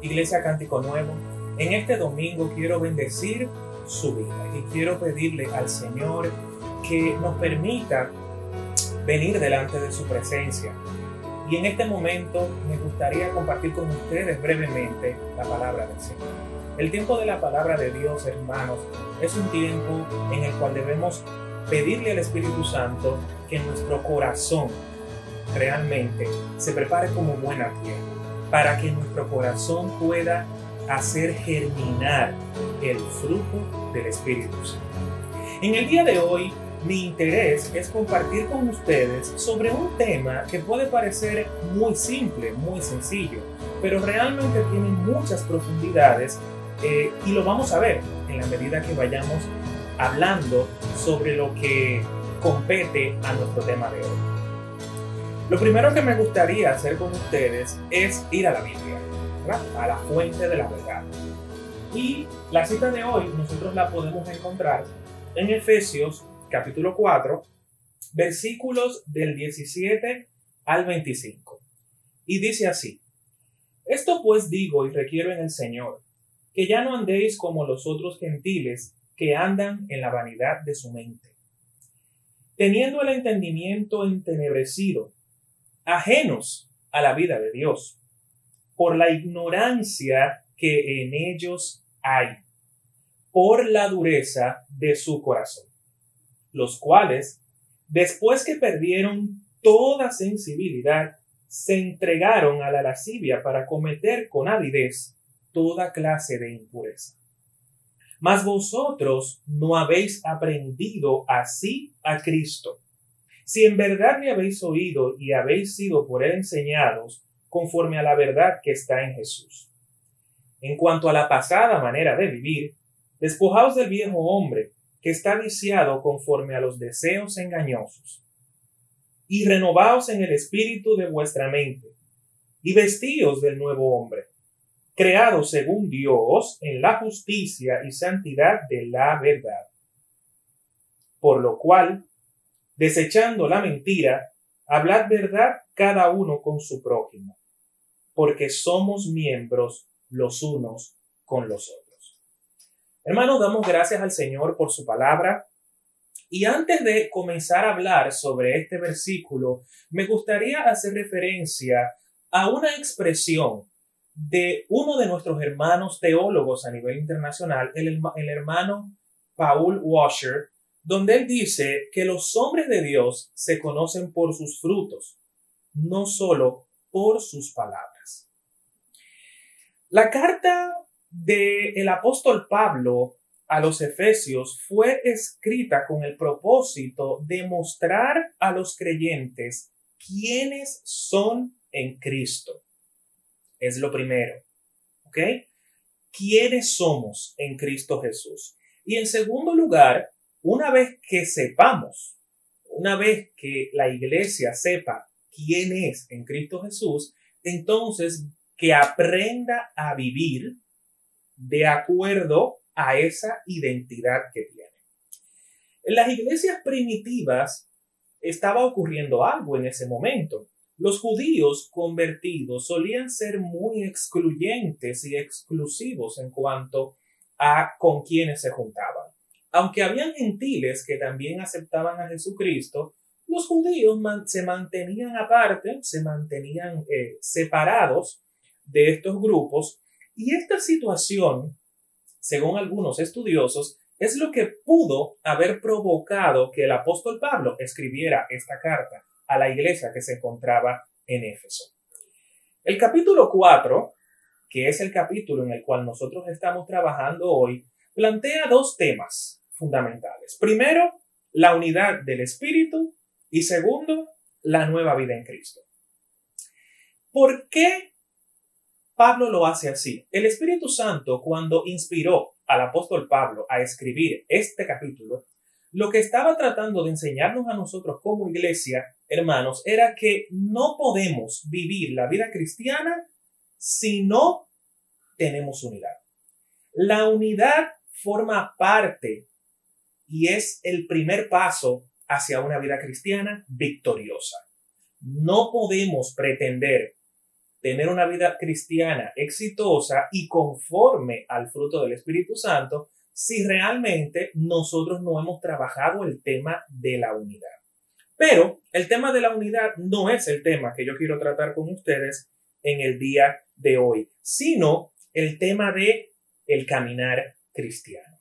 Iglesia Cántico Nuevo, en este domingo quiero bendecir su vida y quiero pedirle al Señor que nos permita venir delante de su presencia. Y en este momento me gustaría compartir con ustedes brevemente la palabra del Señor. El tiempo de la palabra de Dios, hermanos, es un tiempo en el cual debemos pedirle al Espíritu Santo que nuestro corazón realmente se prepare como buena tierra, para que nuestro corazón pueda hacer germinar el fruto del Espíritu Santo. En el día de hoy, mi interés es compartir con ustedes sobre un tema que puede parecer muy simple, muy sencillo, pero realmente tiene muchas profundidades eh, y lo vamos a ver en la medida que vayamos hablando sobre lo que compete a nuestro tema de hoy. Lo primero que me gustaría hacer con ustedes es ir a la Biblia, a la fuente de la verdad. Y la cita de hoy nosotros la podemos encontrar en Efesios capítulo 4, versículos del 17 al 25. Y dice así, Esto pues digo y requiero en el Señor, que ya no andéis como los otros gentiles que andan en la vanidad de su mente, teniendo el entendimiento entenebrecido, ajenos a la vida de Dios, por la ignorancia que en ellos hay, por la dureza de su corazón, los cuales, después que perdieron toda sensibilidad, se entregaron a la lascivia para cometer con avidez toda clase de impureza. Mas vosotros no habéis aprendido así a Cristo. Si en verdad me habéis oído y habéis sido por él enseñados, conforme a la verdad que está en Jesús. En cuanto a la pasada manera de vivir, despojaos del viejo hombre, que está viciado conforme a los deseos engañosos, y renovaos en el espíritu de vuestra mente, y vestíos del nuevo hombre, creado según Dios en la justicia y santidad de la verdad. Por lo cual, desechando la mentira, hablad verdad cada uno con su prójimo, porque somos miembros los unos con los otros. Hermanos, damos gracias al Señor por su palabra. Y antes de comenzar a hablar sobre este versículo, me gustaría hacer referencia a una expresión de uno de nuestros hermanos teólogos a nivel internacional, el, el hermano Paul Washer, donde él dice que los hombres de Dios se conocen por sus frutos, no solo por sus palabras. La carta del el apóstol Pablo a los Efesios fue escrita con el propósito de mostrar a los creyentes quiénes son en Cristo. Es lo primero. ¿Ok? ¿Quiénes somos en Cristo Jesús? Y en segundo lugar, una vez que sepamos, una vez que la iglesia sepa quién es en Cristo Jesús, entonces que aprenda a vivir de acuerdo a esa identidad que tiene. En las iglesias primitivas estaba ocurriendo algo en ese momento. Los judíos convertidos solían ser muy excluyentes y exclusivos en cuanto a con quienes se juntaban. Aunque habían gentiles que también aceptaban a Jesucristo, los judíos se mantenían aparte, se mantenían eh, separados de estos grupos y esta situación, según algunos estudiosos, es lo que pudo haber provocado que el apóstol Pablo escribiera esta carta a la iglesia que se encontraba en Éfeso. El capítulo 4, que es el capítulo en el cual nosotros estamos trabajando hoy, plantea dos temas fundamentales. Primero, la unidad del Espíritu y segundo, la nueva vida en Cristo. ¿Por qué Pablo lo hace así? El Espíritu Santo, cuando inspiró al apóstol Pablo a escribir este capítulo, lo que estaba tratando de enseñarnos a nosotros como iglesia, hermanos, era que no podemos vivir la vida cristiana si no tenemos unidad. La unidad forma parte y es el primer paso hacia una vida cristiana victoriosa. No podemos pretender tener una vida cristiana exitosa y conforme al fruto del Espíritu Santo si realmente nosotros no hemos trabajado el tema de la unidad. Pero el tema de la unidad no es el tema que yo quiero tratar con ustedes en el día de hoy, sino el tema de el caminar cristiano.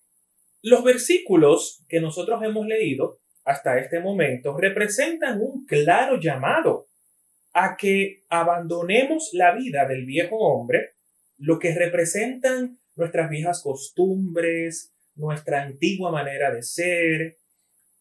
Los versículos que nosotros hemos leído hasta este momento representan un claro llamado a que abandonemos la vida del viejo hombre, lo que representan nuestras viejas costumbres, nuestra antigua manera de ser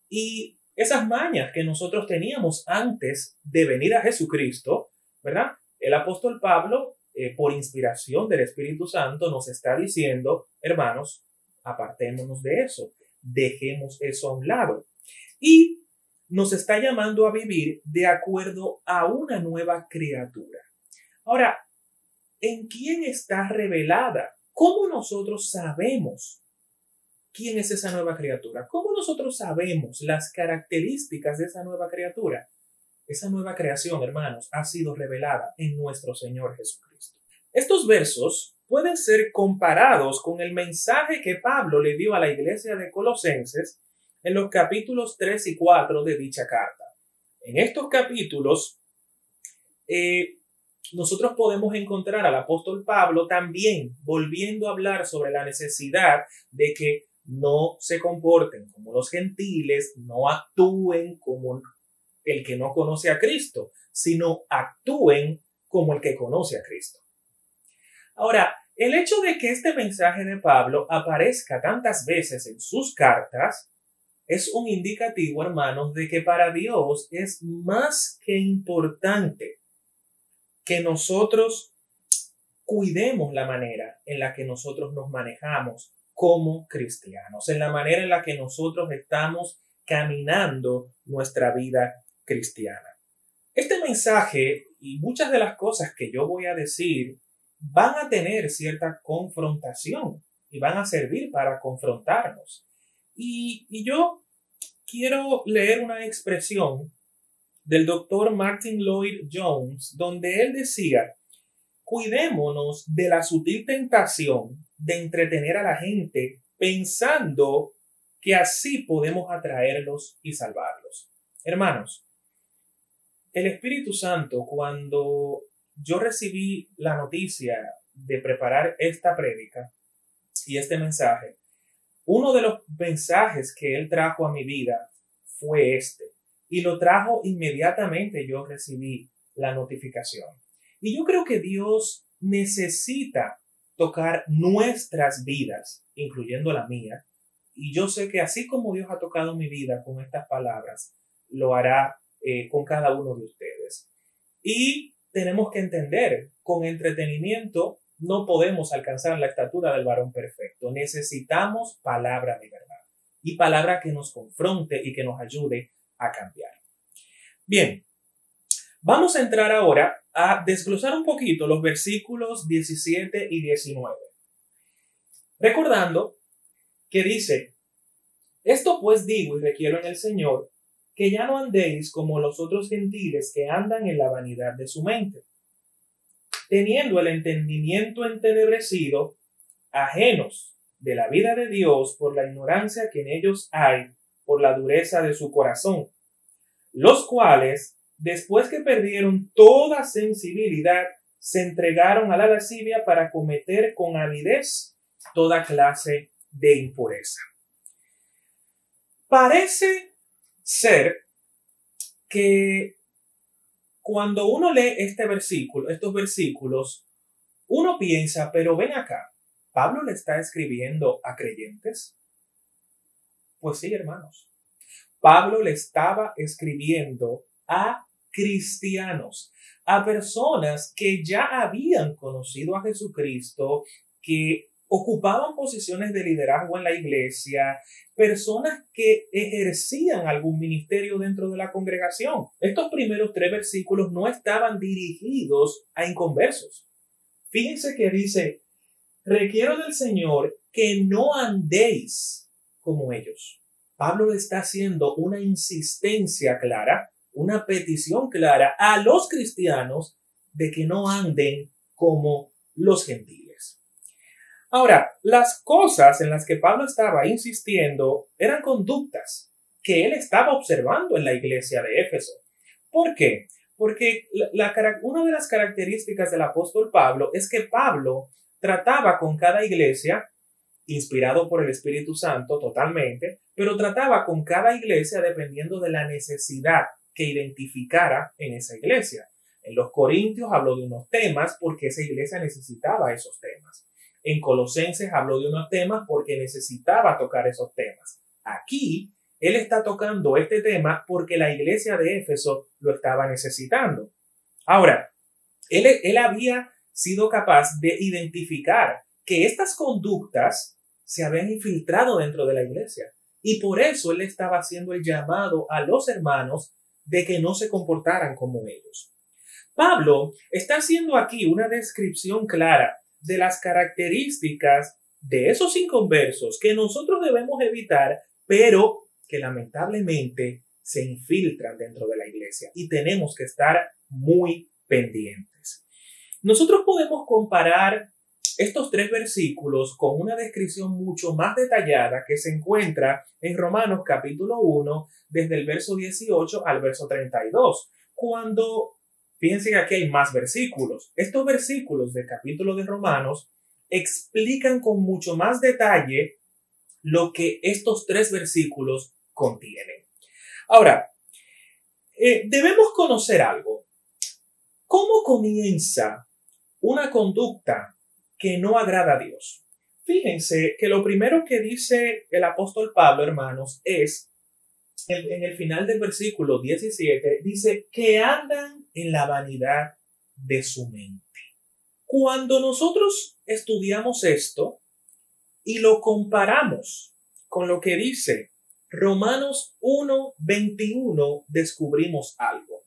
y esas mañas que nosotros teníamos antes de venir a Jesucristo, ¿verdad? El apóstol Pablo, eh, por inspiración del Espíritu Santo, nos está diciendo, hermanos, apartémonos de eso, dejemos eso a un lado. Y nos está llamando a vivir de acuerdo a una nueva criatura. Ahora, ¿en quién está revelada? ¿Cómo nosotros sabemos quién es esa nueva criatura? ¿Cómo nosotros sabemos las características de esa nueva criatura? Esa nueva creación, hermanos, ha sido revelada en nuestro Señor Jesucristo. Estos versos pueden ser comparados con el mensaje que Pablo le dio a la iglesia de Colosenses en los capítulos 3 y 4 de dicha carta. En estos capítulos, eh, nosotros podemos encontrar al apóstol Pablo también volviendo a hablar sobre la necesidad de que no se comporten como los gentiles, no actúen como el que no conoce a Cristo, sino actúen como el que conoce a Cristo. Ahora, el hecho de que este mensaje de Pablo aparezca tantas veces en sus cartas es un indicativo, hermanos, de que para Dios es más que importante que nosotros cuidemos la manera en la que nosotros nos manejamos como cristianos, en la manera en la que nosotros estamos caminando nuestra vida cristiana. Este mensaje y muchas de las cosas que yo voy a decir van a tener cierta confrontación y van a servir para confrontarnos. Y, yo quiero leer una expresión del doctor Martin Lloyd Jones, donde él decía, cuidémonos de la sutil tentación de entretener a la gente pensando que así podemos atraerlos y salvarlos. Hermanos, el Espíritu Santo, cuando yo recibí la noticia de preparar esta prédica y este mensaje, uno de los mensajes que él trajo a mi vida fue este. Y lo trajo inmediatamente yo recibí la notificación. Y yo creo que Dios necesita tocar nuestras vidas, incluyendo la mía. Y yo sé que así como Dios ha tocado mi vida con estas palabras, lo hará eh, con cada uno de ustedes. Y tenemos que entender, con entretenimiento no podemos alcanzar la estatura del varón perfecto. Necesitamos palabra de verdad y palabra que nos confronte y que nos ayude a cambiar. Bien, vamos a entrar ahora a desglosar un poquito los versículos 17 y 19. Recordando que dice, esto pues digo y requiero en el Señor, que ya no andéis como los otros gentiles que andan en la vanidad de su mente teniendo el entendimiento entenebrecido, ajenos de la vida de Dios por la ignorancia que en ellos hay, por la dureza de su corazón, los cuales, después que perdieron toda sensibilidad, se entregaron a la lascivia para cometer con avidez toda clase de impureza. Parece ser que cuando uno lee este versículo, estos versículos, uno piensa, pero ven acá, ¿Pablo le está escribiendo a creyentes? Pues sí, hermanos. Pablo le estaba escribiendo a cristianos, a personas que ya habían conocido a Jesucristo, que ocupaban posiciones de liderazgo en la iglesia, personas que ejercían algún ministerio dentro de la congregación. Estos primeros tres versículos no estaban dirigidos a inconversos. Fíjense que dice, requiero del Señor que no andéis como ellos. Pablo le está haciendo una insistencia clara, una petición clara a los cristianos de que no anden como los gentiles. Ahora, las cosas en las que Pablo estaba insistiendo eran conductas que él estaba observando en la iglesia de Éfeso. ¿Por qué? Porque una de las características del apóstol Pablo es que Pablo trataba con cada iglesia, inspirado por el Espíritu Santo totalmente, pero trataba con cada iglesia dependiendo de la necesidad que identificara en esa iglesia. En los Corintios habló de unos temas porque esa iglesia necesitaba esos temas. En Colosenses habló de unos temas porque necesitaba tocar esos temas. Aquí él está tocando este tema porque la iglesia de Éfeso lo estaba necesitando. Ahora, él, él había sido capaz de identificar que estas conductas se habían infiltrado dentro de la iglesia. Y por eso él estaba haciendo el llamado a los hermanos de que no se comportaran como ellos. Pablo está haciendo aquí una descripción clara de las características de esos inconversos que nosotros debemos evitar, pero que lamentablemente se infiltran dentro de la iglesia y tenemos que estar muy pendientes. Nosotros podemos comparar estos tres versículos con una descripción mucho más detallada que se encuentra en Romanos capítulo 1 desde el verso 18 al verso 32, cuando, fíjense que aquí hay más versículos, estos versículos del capítulo de Romanos explican con mucho más detalle lo que estos tres versículos contienen. Ahora, eh, debemos conocer algo. ¿Cómo comienza una conducta que no agrada a Dios? Fíjense que lo primero que dice el apóstol Pablo, hermanos, es en, el final del versículo 17, dice que andan en la vanidad de su mente. Cuando nosotros estudiamos esto y lo comparamos con lo que dice Romanos 1.21 descubrimos algo.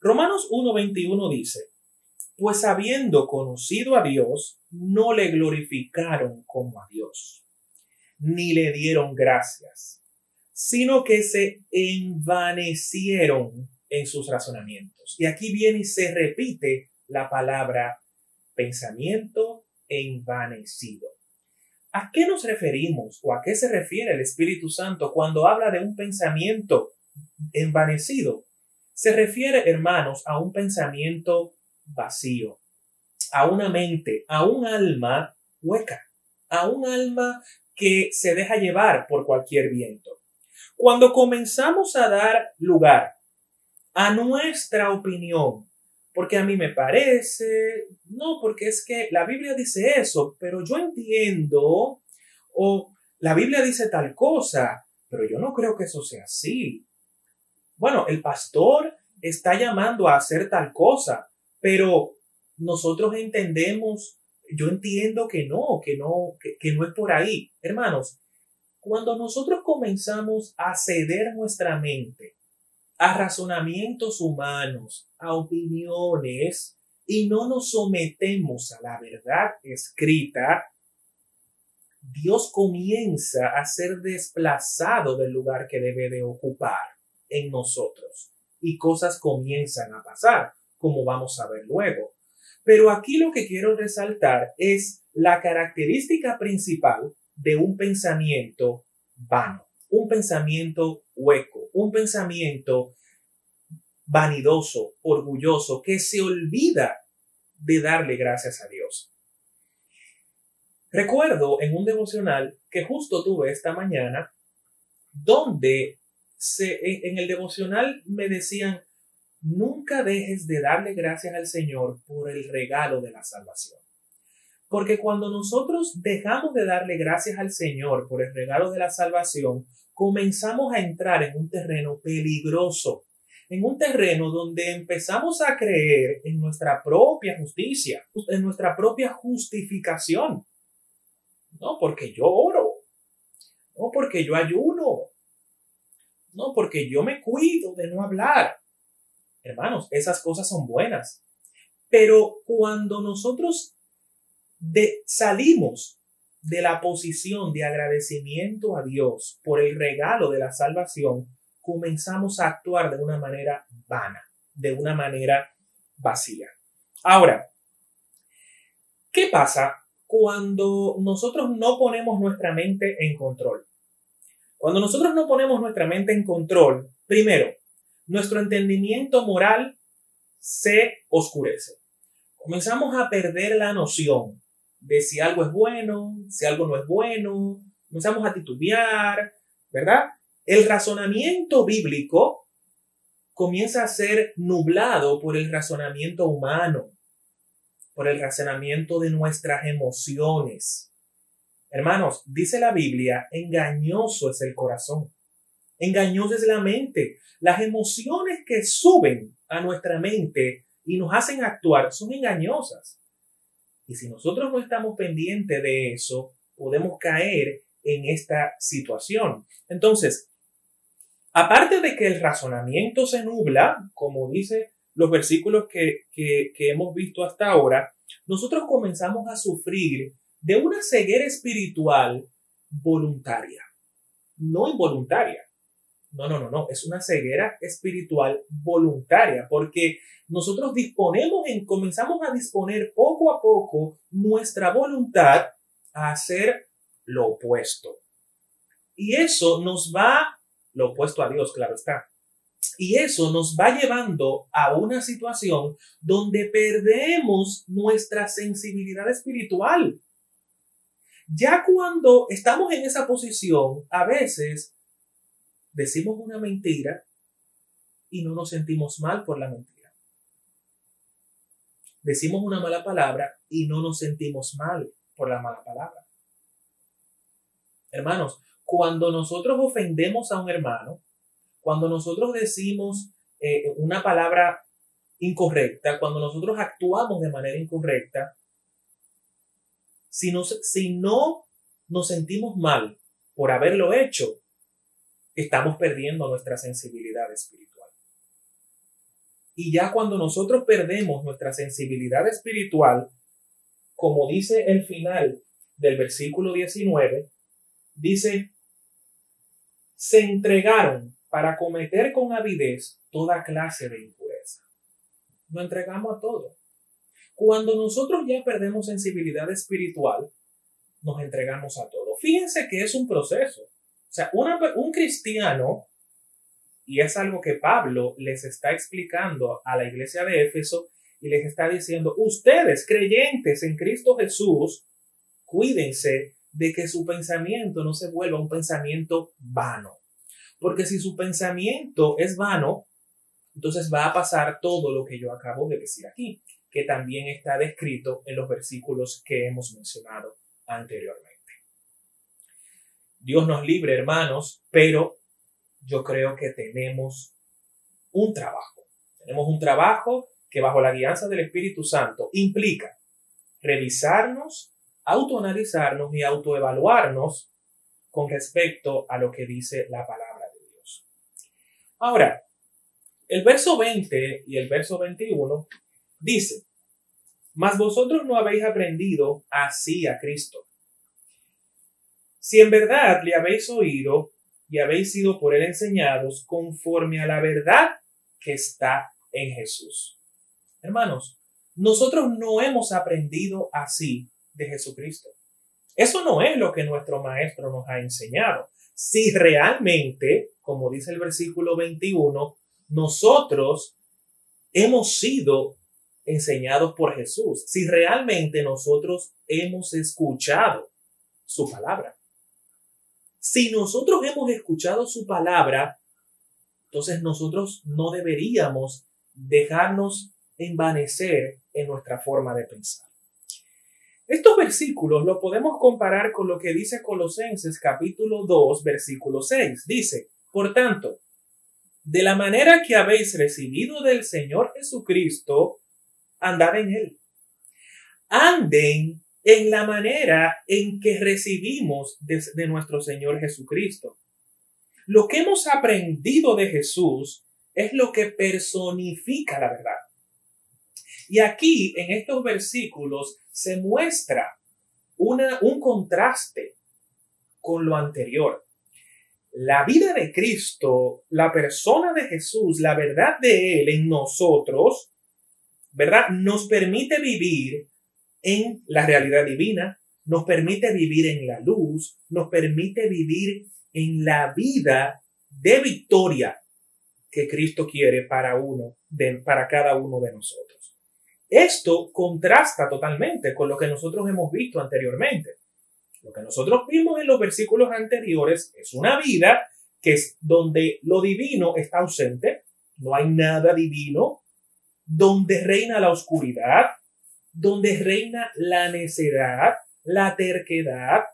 Romanos 1.21 dice, pues habiendo conocido a Dios, no le glorificaron como a Dios, ni le dieron gracias, sino que se envanecieron en sus razonamientos. Y aquí viene y se repite la palabra pensamiento envanecido. ¿A qué nos referimos o a qué se refiere el Espíritu Santo cuando habla de un pensamiento envanecido? Se refiere, hermanos, a un pensamiento vacío, a una mente, a un alma hueca, a un alma que se deja llevar por cualquier viento. Cuando comenzamos a dar lugar a nuestra opinión, porque a mí me parece, no, porque es que la Biblia dice eso, pero yo entiendo, o la Biblia dice tal cosa, pero yo no creo que eso sea así. Bueno, el pastor está llamando a hacer tal cosa, pero nosotros entendemos, yo entiendo que no, que no, que, que no es por ahí. Hermanos, cuando nosotros comenzamos a ceder nuestra mente a razonamientos humanos, a opiniones, y no nos sometemos a la verdad escrita, Dios comienza a ser desplazado del lugar que debe de ocupar en nosotros y cosas comienzan a pasar, como vamos a ver luego. Pero aquí lo que quiero resaltar es la característica principal de un pensamiento vano un pensamiento hueco, un pensamiento vanidoso, orgulloso, que se olvida de darle gracias a Dios. Recuerdo en un devocional que justo tuve esta mañana, donde se, en el devocional me decían, nunca dejes de darle gracias al Señor por el regalo de la salvación. Porque cuando nosotros dejamos de darle gracias al Señor por el regalo de la salvación, comenzamos a entrar en un terreno peligroso, en un terreno donde empezamos a creer en nuestra propia justicia, en nuestra propia justificación. No porque yo oro, no porque yo ayuno, no porque yo me cuido de no hablar. Hermanos, esas cosas son buenas. Pero cuando nosotros salimos de la posición de agradecimiento a Dios por el regalo de la salvación, comenzamos a actuar de una manera vana, de una manera vacía. Ahora, ¿qué pasa cuando nosotros no ponemos nuestra mente en control? Cuando nosotros no ponemos nuestra mente en control, primero, nuestro entendimiento moral se oscurece. Comenzamos a perder la noción de si algo es bueno, si algo no es bueno, comenzamos a titubear, ¿verdad? El razonamiento bíblico comienza a ser nublado por el razonamiento humano, por el razonamiento de nuestras emociones. Hermanos, dice la Biblia, engañoso es el corazón, engañosa es la mente. Las emociones que suben a nuestra mente y nos hacen actuar son engañosas. Y si nosotros no estamos pendientes de eso, podemos caer en esta situación. Entonces, aparte de que el razonamiento se nubla, como dice los versículos que, que, hemos visto hasta ahora, nosotros comenzamos a sufrir de una ceguera espiritual voluntaria, no involuntaria. No, no, no, no, es una ceguera espiritual voluntaria, porque nosotros disponemos, en, comenzamos a disponer poco a poco nuestra voluntad a hacer lo opuesto. Y eso nos va, lo opuesto a Dios, claro está. Y eso nos va llevando a una situación donde perdemos nuestra sensibilidad espiritual. Ya cuando estamos en esa posición, a veces decimos una mentira y no nos sentimos mal por la mentira. Decimos una mala palabra y no nos sentimos mal por la mala palabra. Hermanos, cuando nosotros ofendemos a un hermano, cuando nosotros decimos eh, una palabra incorrecta, cuando nosotros actuamos de manera incorrecta, si, si no nos sentimos mal por haberlo hecho, estamos perdiendo nuestra sensibilidad espiritual. Y ya cuando nosotros perdemos nuestra sensibilidad espiritual, como dice el final del versículo 19, dice, se entregaron para cometer con avidez toda clase de impureza. Nos entregamos a todo. Cuando nosotros ya perdemos sensibilidad espiritual, nos entregamos a todo. Fíjense que es un proceso. O sea, un cristiano, y es algo que Pablo les está explicando a la iglesia de Éfeso, y les está diciendo, ustedes creyentes en Cristo Jesús, cuídense de que su pensamiento no se vuelva un pensamiento vano. Porque si su pensamiento es vano, entonces va a pasar todo lo que yo acabo de decir aquí, que también está descrito en los versículos que hemos mencionado anteriormente. Dios nos libre, hermanos, pero yo creo que tenemos un trabajo. Tenemos un trabajo que bajo la guianza del Espíritu Santo implica revisarnos, autoanalizarnos y autoevaluarnos con respecto a lo que dice la palabra de Dios. Ahora, el verso 20 y el verso 21 dice, mas vosotros no habéis aprendido así a Cristo si en verdad le habéis oído y habéis sido por él enseñados conforme a la verdad que está en Jesús. Hermanos, nosotros no hemos aprendido así de Jesucristo. Eso no es lo que nuestro maestro nos ha enseñado. Si realmente, como dice el versículo 21, nosotros hemos sido enseñados por Jesús, si realmente nosotros hemos escuchado su palabra. Si nosotros hemos escuchado su palabra, entonces nosotros no deberíamos dejarnos envanecer en nuestra forma de pensar. Estos versículos los podemos comparar con lo que dice Colosenses capítulo 2, versículo 6. Dice, por tanto, de la manera que habéis recibido del Señor Jesucristo, andad en él. Anden en la manera en que recibimos de, nuestro Señor Jesucristo. Lo que hemos aprendido de Jesús es lo que personifica la verdad. Y aquí, en estos versículos, se muestra una, un contraste con lo anterior. La vida de Cristo, la persona de Jesús, la verdad de Él en nosotros, ¿verdad? Nos permite vivir en la realidad divina, nos permite vivir en la luz, nos permite vivir en la vida de victoria que Cristo quiere para uno, de, para cada uno de nosotros. Esto contrasta totalmente con lo que nosotros hemos visto anteriormente. Lo que nosotros vimos en los versículos anteriores es una vida que es donde lo divino está ausente, no hay nada divino, donde reina la oscuridad, donde reina la necedad, la terquedad,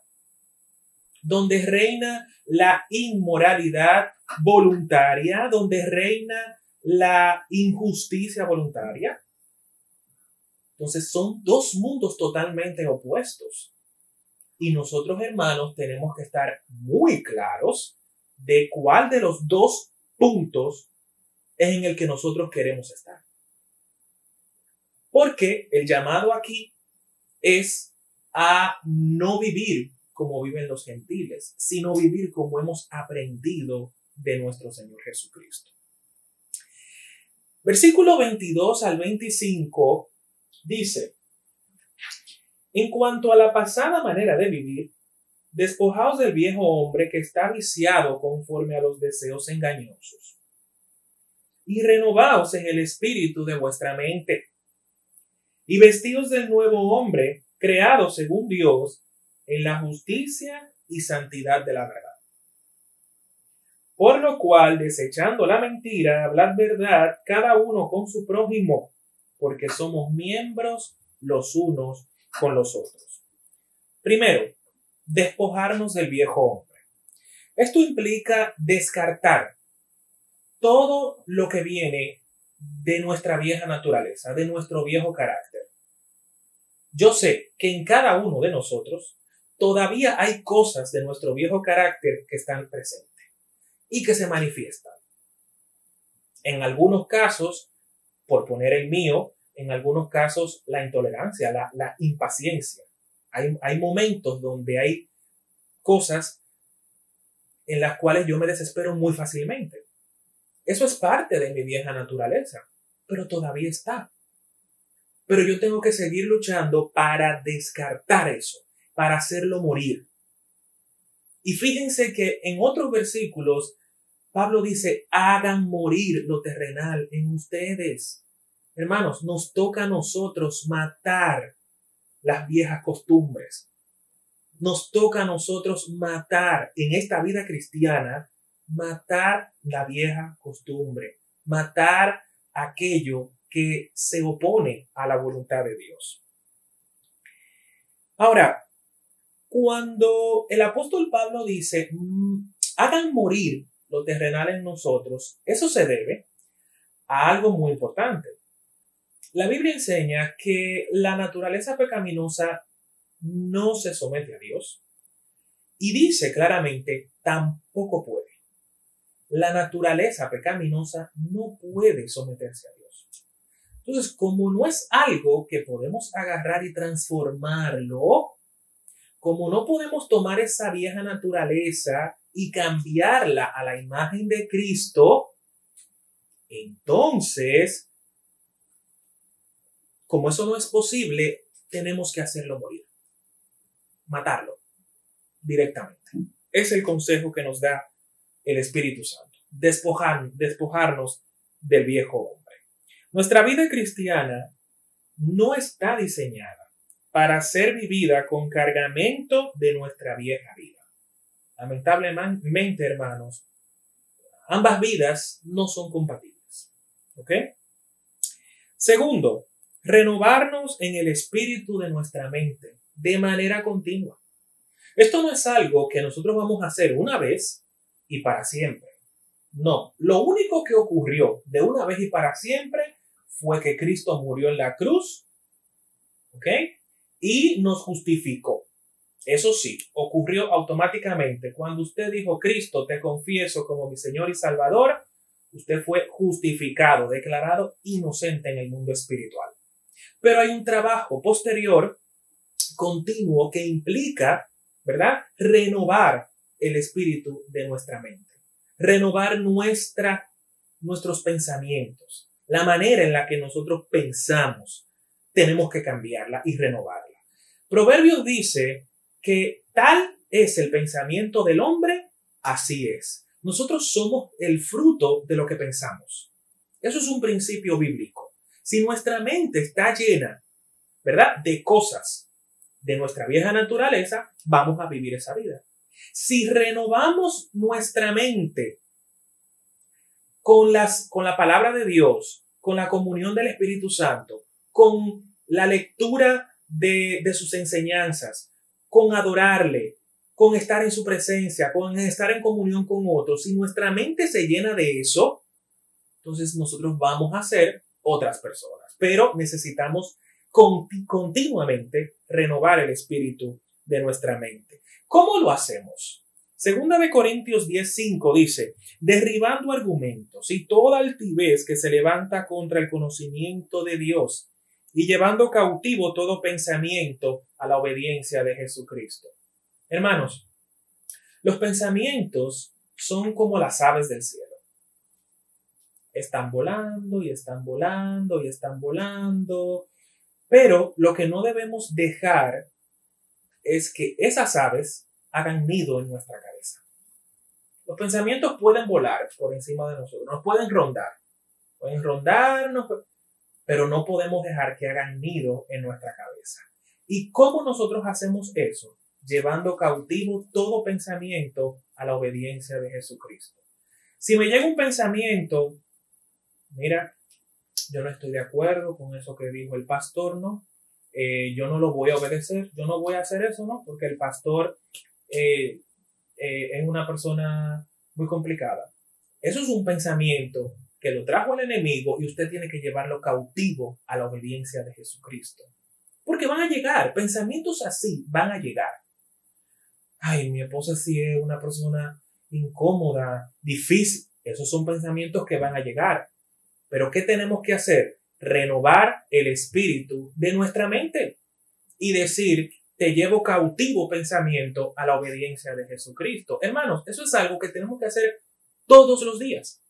donde reina la inmoralidad voluntaria, donde reina la injusticia voluntaria. Entonces son dos mundos totalmente opuestos. Y nosotros, hermanos, tenemos que estar muy claros de cuál de los dos puntos es en el que nosotros queremos estar. Porque el llamado aquí es a no vivir como viven los gentiles, sino vivir como hemos aprendido de nuestro Señor Jesucristo. Versículo 22 al 25 dice, en cuanto a la pasada manera de vivir, despojaos del viejo hombre que está viciado conforme a los deseos engañosos, y renovaos en el espíritu de vuestra mente, y vestidos del nuevo hombre, creado según Dios, en la justicia y santidad de la verdad. Por lo cual, desechando la mentira, hablad verdad cada uno con su prójimo, porque somos miembros los unos con los otros. Primero, despojarnos del viejo hombre. Esto implica descartar todo lo que viene de nuestra vieja naturaleza, de nuestro viejo carácter. Yo sé que en cada uno de nosotros todavía hay cosas de nuestro viejo carácter que están presentes y que se manifiestan. En algunos casos, por poner el mío, en algunos casos la intolerancia, la, impaciencia. Hay, momentos donde hay cosas en las cuales yo me desespero muy fácilmente. Eso es parte de mi vieja naturaleza, pero todavía está. Pero yo tengo que seguir luchando para descartar eso, para hacerlo morir. Y fíjense que en otros versículos Pablo dice, hagan morir lo terrenal en ustedes. Hermanos, nos toca a nosotros matar las viejas costumbres. Nos toca a nosotros matar en esta vida cristiana, matar la vieja costumbre, matar aquello que se opone a la voluntad de Dios. Ahora, cuando el apóstol Pablo dice, mm, hagan morir lo terrenal en nosotros, eso se debe a algo muy importante. La Biblia enseña que la naturaleza pecaminosa no se somete a Dios y dice claramente, tampoco puede. La naturaleza pecaminosa no puede someterse a Dios. Entonces, como no es algo que podemos agarrar y transformarlo, como no podemos tomar esa vieja naturaleza y cambiarla a la imagen de Cristo, entonces, como eso no es posible, tenemos que hacerlo morir, matarlo directamente. Es el consejo que nos da el Espíritu Santo, despojar, despojarnos del viejo hombre. Nuestra vida cristiana no está diseñada para ser vivida con cargamento de nuestra vieja vida. Lamentablemente, hermanos, ambas vidas no son compatibles. ¿Ok? Segundo, renovarnos en el espíritu de nuestra mente de manera continua. Esto no es algo que nosotros vamos a hacer una vez y para siempre. No, lo único que ocurrió de una vez y para siempre fue que Cristo murió en la cruz, ¿ok? Y nos justificó. Eso sí, ocurrió automáticamente. Cuando usted dijo, Cristo, te confieso como mi Señor y Salvador, usted fue justificado, declarado inocente en el mundo espiritual. Pero hay un trabajo posterior, continuo, que implica, ¿verdad? Renovar el espíritu de nuestra mente, renovar nuestra, nuestros pensamientos, La manera en la que nosotros pensamos, tenemos que cambiarla y renovarla. Proverbios dice que tal es el pensamiento del hombre, así es. Nosotros somos el fruto de lo que pensamos. Eso es un principio bíblico. Si nuestra mente está llena, ¿verdad?, de cosas de nuestra vieja naturaleza, vamos a vivir esa vida. Si renovamos nuestra mente con, las, con la palabra de Dios, con la comunión del Espíritu Santo, con la lectura de, de sus enseñanzas, con adorarle, con estar en su presencia, con estar en comunión con otros, si nuestra mente se llena de eso, entonces nosotros vamos a ser otras personas. Pero necesitamos continuamente renovar el espíritu de nuestra mente. ¿Cómo lo hacemos? Segunda de Corintios 10:5 dice, derribando argumentos y toda altivez que se levanta contra el conocimiento de Dios y llevando cautivo todo pensamiento a la obediencia de Jesucristo. Hermanos, los pensamientos son como las aves del cielo. Están volando y están volando y están volando, pero lo que no debemos dejar es que esas aves hagan nido en nuestra cabeza. Los pensamientos pueden volar por encima de nosotros, nos pueden rondar, pueden rondarnos, pero no podemos dejar que hagan nido en nuestra cabeza. ¿Y cómo nosotros hacemos eso? Llevando cautivo todo pensamiento a la obediencia de Jesucristo. Si me llega un pensamiento, mira, yo no estoy de acuerdo con eso que dijo el pastor, ¿no? Eh, yo no lo voy a obedecer, yo no voy a hacer eso, ¿no? Porque el pastor eh, eh, es una persona muy complicada. Eso es un pensamiento que lo trajo el enemigo y usted tiene que llevarlo cautivo a la obediencia de Jesucristo. Porque van a llegar, pensamientos así van a llegar. Ay, mi esposa sí es una persona incómoda, difícil. Esos son pensamientos que van a llegar. Pero ¿qué tenemos que hacer? Renovar el espíritu de nuestra mente y decir, te llevo cautivo pensamiento a la obediencia de Jesucristo. Hermanos, eso es algo que tenemos que hacer todos los días.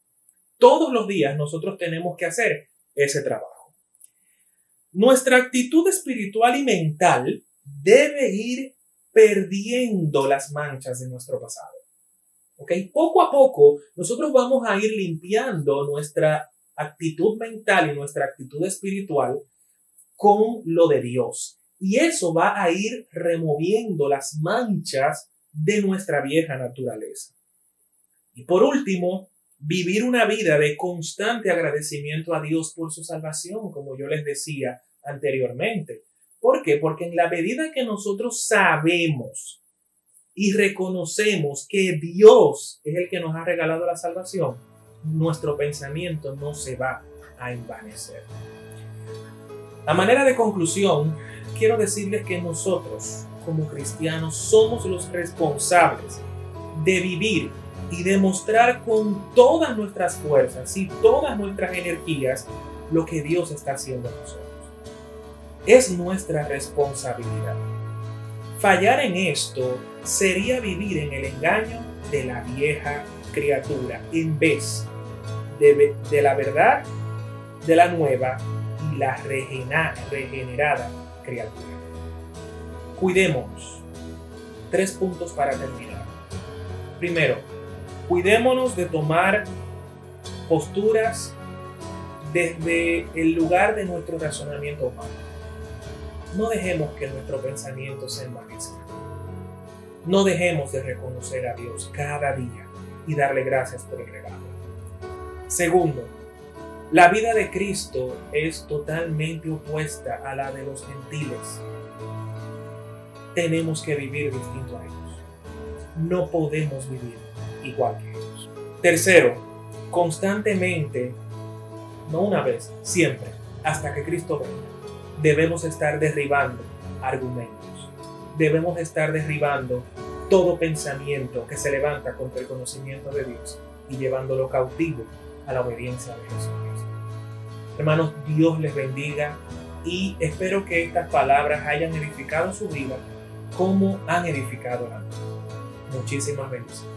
Todos los días nosotros tenemos que hacer ese trabajo. Nuestra actitud espiritual y mental debe ir perdiendo las manchas de nuestro pasado. ¿Ok? Poco a poco nosotros vamos a ir limpiando nuestra actitud mental y nuestra actitud espiritual con lo de Dios. Y eso va a ir removiendo las manchas de nuestra vieja naturaleza. Y por último, vivir una vida de constante agradecimiento a Dios por su salvación, como yo les decía anteriormente. ¿Por qué? Porque en la medida que nosotros sabemos y reconocemos que Dios es el que nos ha regalado la salvación, nuestro pensamiento no se va a envanecer. A manera de conclusión, quiero decirles que nosotros, como cristianos, somos los responsables de vivir y demostrar con todas nuestras fuerzas y todas nuestras energías lo que Dios está haciendo en nosotros. Es nuestra responsabilidad. Fallar en esto sería vivir en el engaño de la vieja criatura en vez de, de la verdad de la nueva y la regenerada criatura. Cuidémonos. Tres puntos para terminar. Primero, cuidémonos de tomar posturas desde el lugar de nuestro razonamiento humano. No dejemos que nuestro pensamiento se envanezca. No dejemos de reconocer a Dios cada día y darle gracias por el regalo. Segundo, la vida de Cristo es totalmente opuesta a la de los gentiles. Tenemos que vivir distinto a ellos. No podemos vivir igual que ellos. Tercero, constantemente, no una vez, siempre, hasta que Cristo venga, debemos estar derribando argumentos. Debemos estar derribando todo pensamiento que se levanta contra el conocimiento de Dios y llevándolo cautivo a la obediencia de Jesucristo. Hermanos, Dios les bendiga y espero que estas palabras hayan edificado su vida como han edificado la mía. Muchísimas bendiciones.